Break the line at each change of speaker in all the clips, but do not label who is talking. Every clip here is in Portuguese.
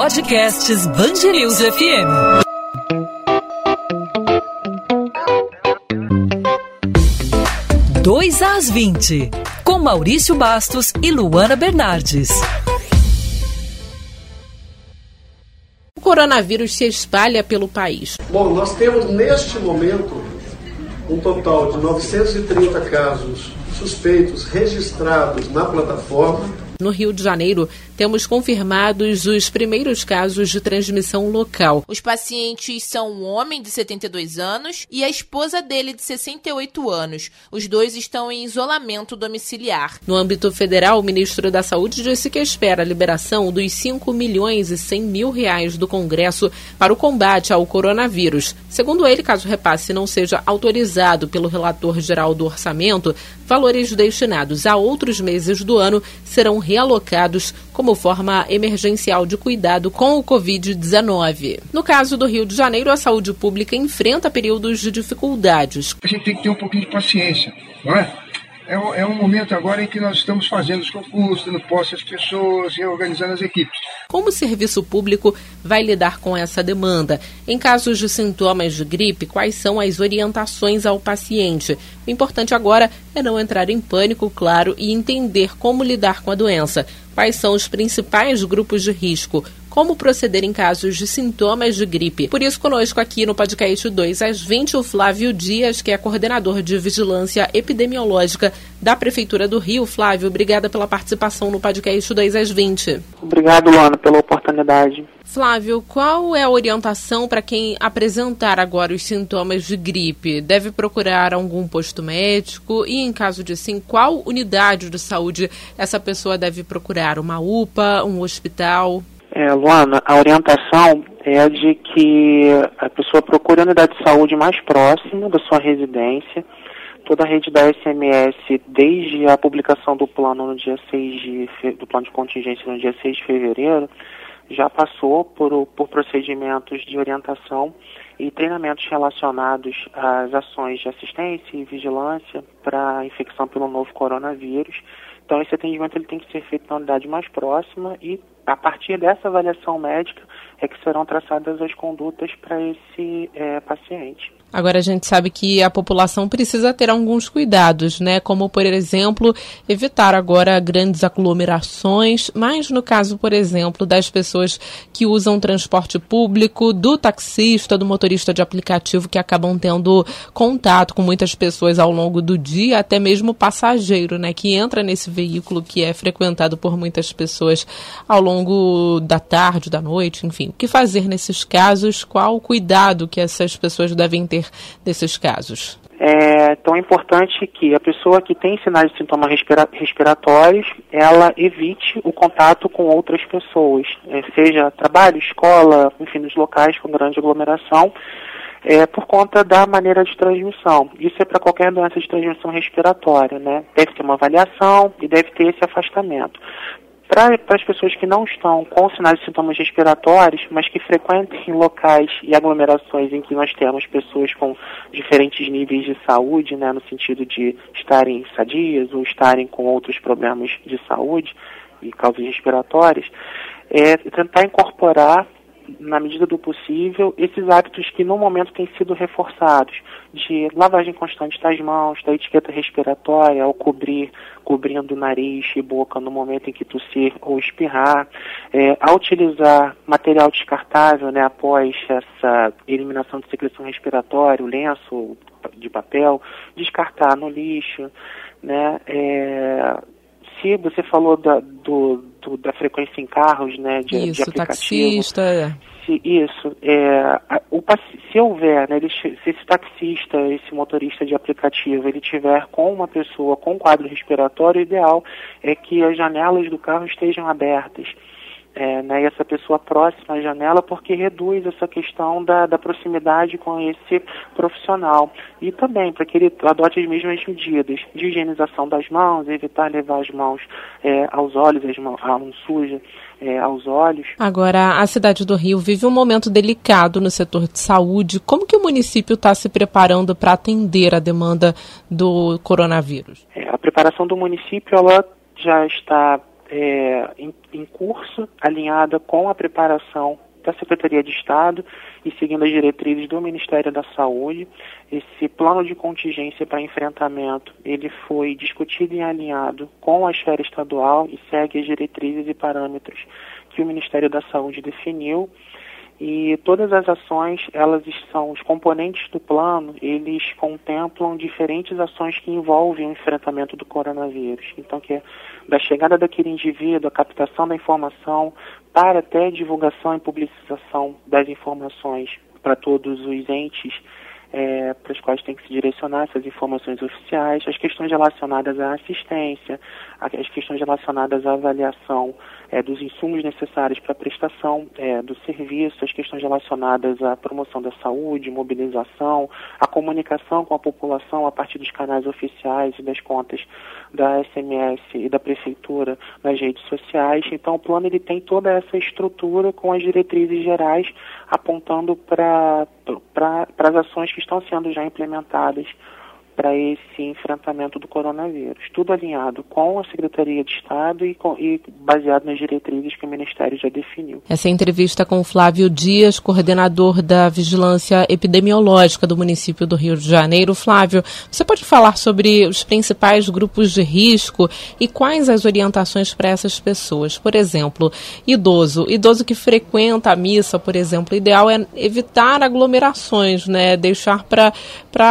Podcasts Bangerils FM. Dois às 20, com Maurício Bastos e Luana Bernardes.
O coronavírus se espalha pelo país.
Bom, nós temos neste momento um total de 930 casos suspeitos registrados na plataforma
no Rio de Janeiro, temos confirmados os primeiros casos de transmissão local.
Os pacientes são um homem de 72 anos e a esposa dele de 68 anos. Os dois estão em isolamento domiciliar.
No âmbito federal, o ministro da Saúde disse que espera a liberação dos 5 milhões e 100 mil reais do Congresso para o combate ao coronavírus. Segundo ele, caso o repasse não seja autorizado pelo relator geral do orçamento, valores destinados a outros meses do ano serão realocados como forma emergencial de cuidado com o Covid-19. No caso do Rio de Janeiro, a saúde pública enfrenta períodos de dificuldades.
A gente tem que ter um pouquinho de paciência, não é? É um, é um momento agora em que nós estamos fazendo os concursos, dando posse às pessoas, reorganizando as equipes.
Como o serviço público vai lidar com essa demanda? Em casos de sintomas de gripe, quais são as orientações ao paciente? O importante agora é não entrar em pânico, claro, e entender como lidar com a doença. Quais são os principais grupos de risco? Como proceder em casos de sintomas de gripe. Por isso, conosco aqui no podcast 2 às 20, o Flávio Dias, que é coordenador de vigilância epidemiológica da Prefeitura do Rio. Flávio, obrigada pela participação no podcast 2 às 20.
Obrigado, Luana, pela oportunidade.
Flávio, qual é a orientação para quem apresentar agora os sintomas de gripe? Deve procurar algum posto médico? E, em caso de sim, qual unidade de saúde essa pessoa deve procurar? Uma UPA, um hospital?
É, Luana, a orientação é de que a pessoa procure a unidade de saúde mais próxima da sua residência. Toda a rede da SMS, desde a publicação do plano no dia 6 de, do plano de contingência no dia 6 de fevereiro, já passou por, por procedimentos de orientação e treinamentos relacionados às ações de assistência e vigilância para a infecção pelo novo coronavírus. Então, esse atendimento ele tem que ser feito na unidade mais próxima e a partir dessa avaliação médica é que serão traçadas as condutas para esse é, paciente.
Agora a gente sabe que a população precisa ter alguns cuidados, né? Como, por exemplo, evitar agora grandes aglomerações, mas no caso, por exemplo, das pessoas que usam transporte público, do taxista, do motorista de aplicativo que acabam tendo contato com muitas pessoas ao longo do dia, até mesmo passageiro, né? Que entra nesse veículo que é frequentado por muitas pessoas ao longo da tarde, da noite, enfim. O que fazer nesses casos? Qual o cuidado que essas pessoas devem ter? Desses casos?
É tão importante que a pessoa que tem sinais de sintomas respira respiratórios, ela evite o contato com outras pessoas, é, seja trabalho, escola, enfim, nos locais com grande aglomeração, é, por conta da maneira de transmissão. Isso é para qualquer doença de transmissão respiratória, né? Deve ter uma avaliação e deve ter esse afastamento. Para as pessoas que não estão com sinais de sintomas respiratórios, mas que frequentem locais e aglomerações em que nós temos pessoas com diferentes níveis de saúde, né, no sentido de estarem sadias ou estarem com outros problemas de saúde e causas respiratórias, é tentar incorporar na medida do possível, esses hábitos que no momento têm sido reforçados, de lavagem constante das mãos, da etiqueta respiratória, ao cobrir, cobrindo nariz e boca no momento em que tossir ou espirrar, é, ao utilizar material descartável, né, após essa eliminação de secreção respiratória, o lenço de papel, descartar no lixo, né, é, se você falou da, do, do, da frequência em carros, né, de,
isso,
de aplicativo.
taxista. É.
Se, isso, é, o, se houver, né, ele, se esse taxista, esse motorista de aplicativo, ele tiver com uma pessoa com quadro respiratório, o ideal é que as janelas do carro estejam abertas é, né, essa pessoa próxima à janela, porque reduz essa questão da, da proximidade com esse profissional. E também para que ele adote as mesmas medidas de higienização das mãos, evitar levar as mãos é, aos olhos, as mãos, a mão suja é, aos olhos.
Agora, a cidade do Rio vive um momento delicado no setor de saúde. Como que o município está se preparando para atender a demanda do coronavírus?
É, a preparação do município, ela já está é, em, em curso, alinhada com a preparação da Secretaria de Estado e seguindo as diretrizes do Ministério da Saúde. Esse plano de contingência para enfrentamento, ele foi discutido e alinhado com a esfera estadual e segue as diretrizes e parâmetros que o Ministério da Saúde definiu e todas as ações, elas são os componentes do plano, eles contemplam diferentes ações que envolvem o enfrentamento do coronavírus. Então, que é da chegada daquele indivíduo, a captação da informação, para até a divulgação e publicização das informações para todos os entes é, para os quais tem que se direcionar essas informações oficiais, as questões relacionadas à assistência, as questões relacionadas à avaliação é, dos insumos necessários para a prestação é, do serviço, as questões relacionadas à promoção da saúde, mobilização, a comunicação com a população a partir dos canais oficiais e das contas da SMS e da prefeitura nas redes sociais. Então, o plano ele tem toda essa estrutura com as diretrizes gerais apontando para as ações que estão sendo já implementadas para esse enfrentamento do coronavírus. Tudo alinhado com a Secretaria de Estado e, com, e, baseado nas diretrizes que o Ministério já definiu.
Essa entrevista com Flávio Dias, coordenador da Vigilância Epidemiológica do município do Rio de Janeiro. Flávio, você pode falar sobre os principais grupos de risco e quais as orientações para essas pessoas? Por exemplo, idoso, idoso que frequenta a missa, por exemplo, o ideal é evitar aglomerações, né? Deixar para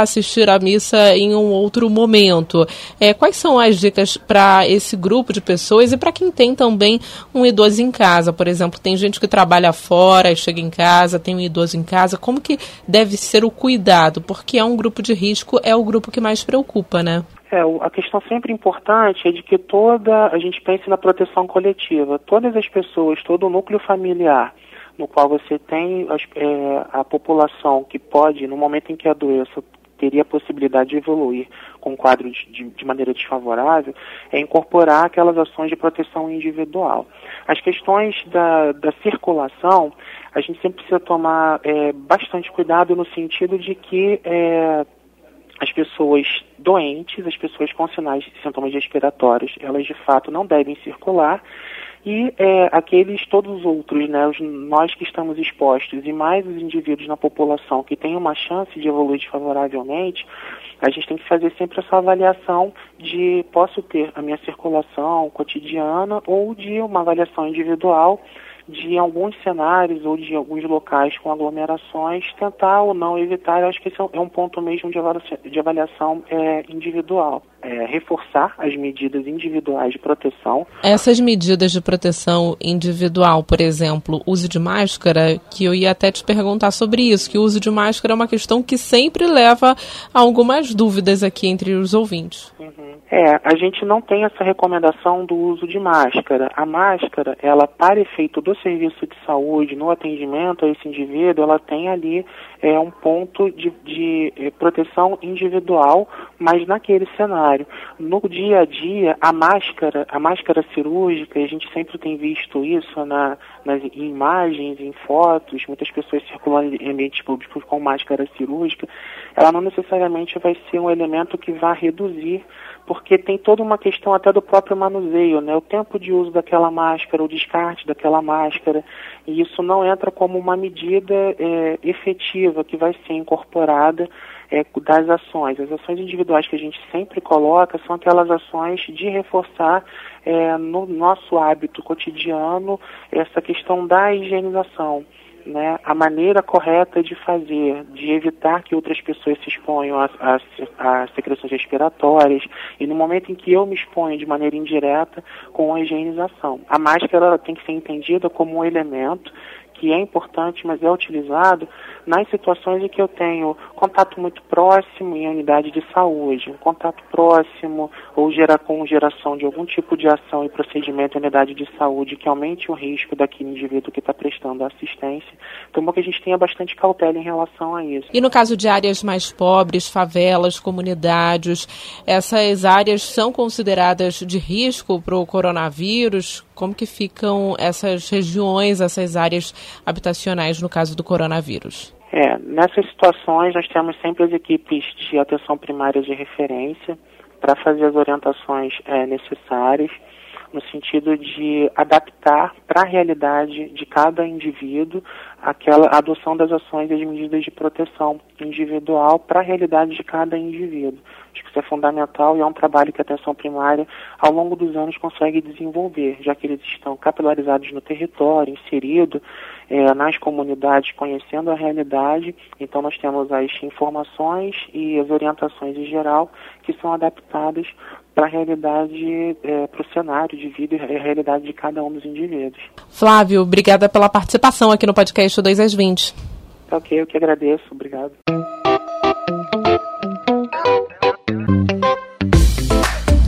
assistir a missa em um outro momento. É, quais são as dicas para esse grupo de pessoas e para quem tem também um idoso em casa? Por exemplo, tem gente que trabalha fora e chega em casa, tem um idoso em casa. Como que deve ser o cuidado? Porque é um grupo de risco, é o grupo que mais preocupa, né?
É, a questão sempre importante é de que toda a gente pense na proteção coletiva. Todas as pessoas, todo o núcleo familiar no qual você tem as, é, a população que pode, no momento em que a doença teria a possibilidade de evoluir com um quadro de, de, de, maneira desfavorável, é incorporar aquelas ações de proteção individual. As questões da, da circulação, a gente sempre precisa tomar é, bastante cuidado no sentido de que é, as pessoas doentes, as pessoas com sinais de sintomas respiratórios, elas de fato não devem circular e é, aqueles todos os outros, né, os, nós que estamos expostos e mais os indivíduos na população que têm uma chance de evoluir desfavoravelmente, a gente tem que fazer sempre essa avaliação de posso ter a minha circulação cotidiana ou de uma avaliação individual de alguns cenários ou de alguns locais com aglomerações, tentar ou não evitar, eu acho que esse é um é ponto mesmo de avaliação, de avaliação é, individual é, reforçar as medidas individuais de proteção.
Essas medidas de proteção individual, por exemplo, uso de máscara, que eu ia até te perguntar sobre isso, que o uso de máscara é uma questão que sempre leva a algumas dúvidas aqui entre os ouvintes.
É, a gente não tem essa recomendação do uso de máscara. A máscara, ela para efeito do serviço de saúde, no atendimento a esse indivíduo, ela tem ali é, um ponto de, de é, proteção individual, mas naquele cenário no dia a dia, a máscara, a máscara cirúrgica, a gente sempre tem visto isso na, nas imagens, em fotos, muitas pessoas circulando em ambientes públicos com máscara cirúrgica, ela não necessariamente vai ser um elemento que vá reduzir porque tem toda uma questão até do próprio manuseio, né? O tempo de uso daquela máscara, o descarte daquela máscara, e isso não entra como uma medida é, efetiva que vai ser incorporada é, das ações. As ações individuais que a gente sempre coloca são aquelas ações de reforçar é, no nosso hábito cotidiano essa questão da higienização né, a maneira correta de fazer, de evitar que outras pessoas se exponham a, a, secreções respiratórias e no momento em que eu me exponho de maneira indireta com a higienização. A máscara tem que ser entendida como um elemento que é importante, mas é utilizado nas situações em que eu tenho contato muito próximo em unidade de saúde, um contato próximo ou com geração de algum tipo de ação e procedimento em unidade de saúde que aumente o risco daquele indivíduo que está prestando assistência. Então, é que a gente tenha bastante cautela em relação a isso.
E no caso de áreas mais pobres, favelas, comunidades, essas áreas são consideradas de risco para o coronavírus? Como que ficam essas regiões, essas áreas habitacionais no caso do coronavírus?
É, nessas situações nós temos sempre as equipes de atenção primária de referência para fazer as orientações é, necessárias. no sentido de adaptar para a realidade de cada indivíduo aquela adoção das ações e as medidas de proteção individual para a realidade de cada indivíduo. Que isso é fundamental e é um trabalho que a atenção primária, ao longo dos anos, consegue desenvolver, já que eles estão capilarizados no território, inseridos é, nas comunidades, conhecendo a realidade. Então, nós temos as informações e as orientações em geral que são adaptadas para a realidade, é, para o cenário de vida e a realidade de cada um dos indivíduos.
Flávio, obrigada pela participação aqui no podcast 2 às 20.
Ok, eu que agradeço. Obrigado.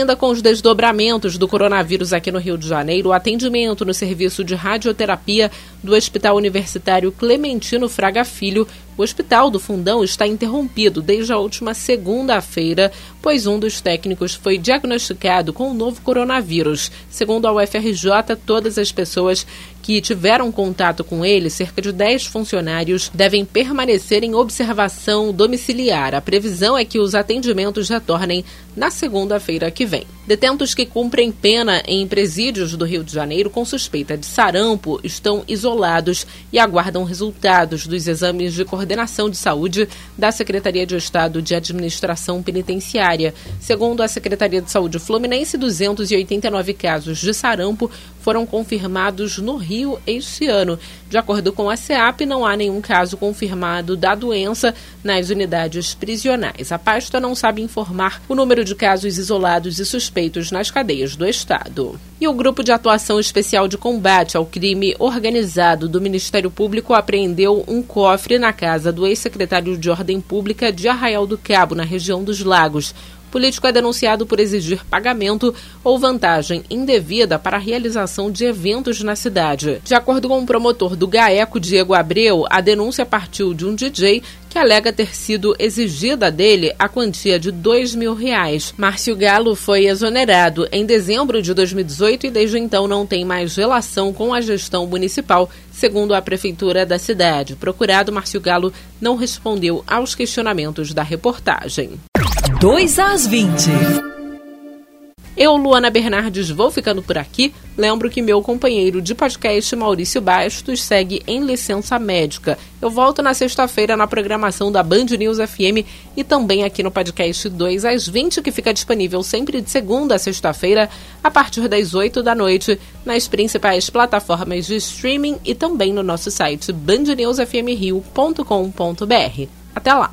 Ainda com os desdobramentos do coronavírus aqui no Rio de Janeiro, o atendimento no serviço de radioterapia do Hospital Universitário Clementino Fraga Filho o Hospital do Fundão está interrompido desde a última segunda-feira, pois um dos técnicos foi diagnosticado com o novo coronavírus. Segundo a UFRJ, todas as pessoas que tiveram contato com ele, cerca de 10 funcionários, devem permanecer em observação domiciliar. A previsão é que os atendimentos retornem na segunda-feira que vem. Detentos que cumprem pena em presídios do Rio de Janeiro com suspeita de sarampo estão isolados e aguardam resultados dos exames de coordenação de Saúde da Secretaria de Estado de Administração Penitenciária. Segundo a Secretaria de Saúde Fluminense, 289 casos de sarampo foram confirmados no Rio este ano. De acordo com a SEAP, não há nenhum caso confirmado da doença nas unidades prisionais. A pasta não sabe informar o número de casos isolados e suspeitos nas cadeias do Estado. E o Grupo de Atuação Especial de Combate ao Crime Organizado do Ministério Público apreendeu um cofre na casa do ex-secretário de Ordem Pública de Arraial do Cabo, na região dos Lagos político é denunciado por exigir pagamento ou vantagem indevida para a realização de eventos na cidade. De acordo com o promotor do GAECO, Diego Abreu, a denúncia partiu de um DJ que alega ter sido exigida dele a quantia de dois mil reais. Márcio Galo foi exonerado em dezembro de 2018 e desde então não tem mais relação com a gestão municipal, segundo a prefeitura da cidade. Procurado, Márcio Galo não respondeu aos questionamentos da reportagem.
2 às 20.
Eu, Luana Bernardes, vou ficando por aqui. Lembro que meu companheiro de podcast, Maurício Bastos, segue em licença médica. Eu volto na sexta-feira na programação da Band News FM e também aqui no podcast 2 às 20, que fica disponível sempre de segunda a sexta-feira, a partir das 8 da noite, nas principais plataformas de streaming e também no nosso site bandnewsfmrio.com.br. Até lá!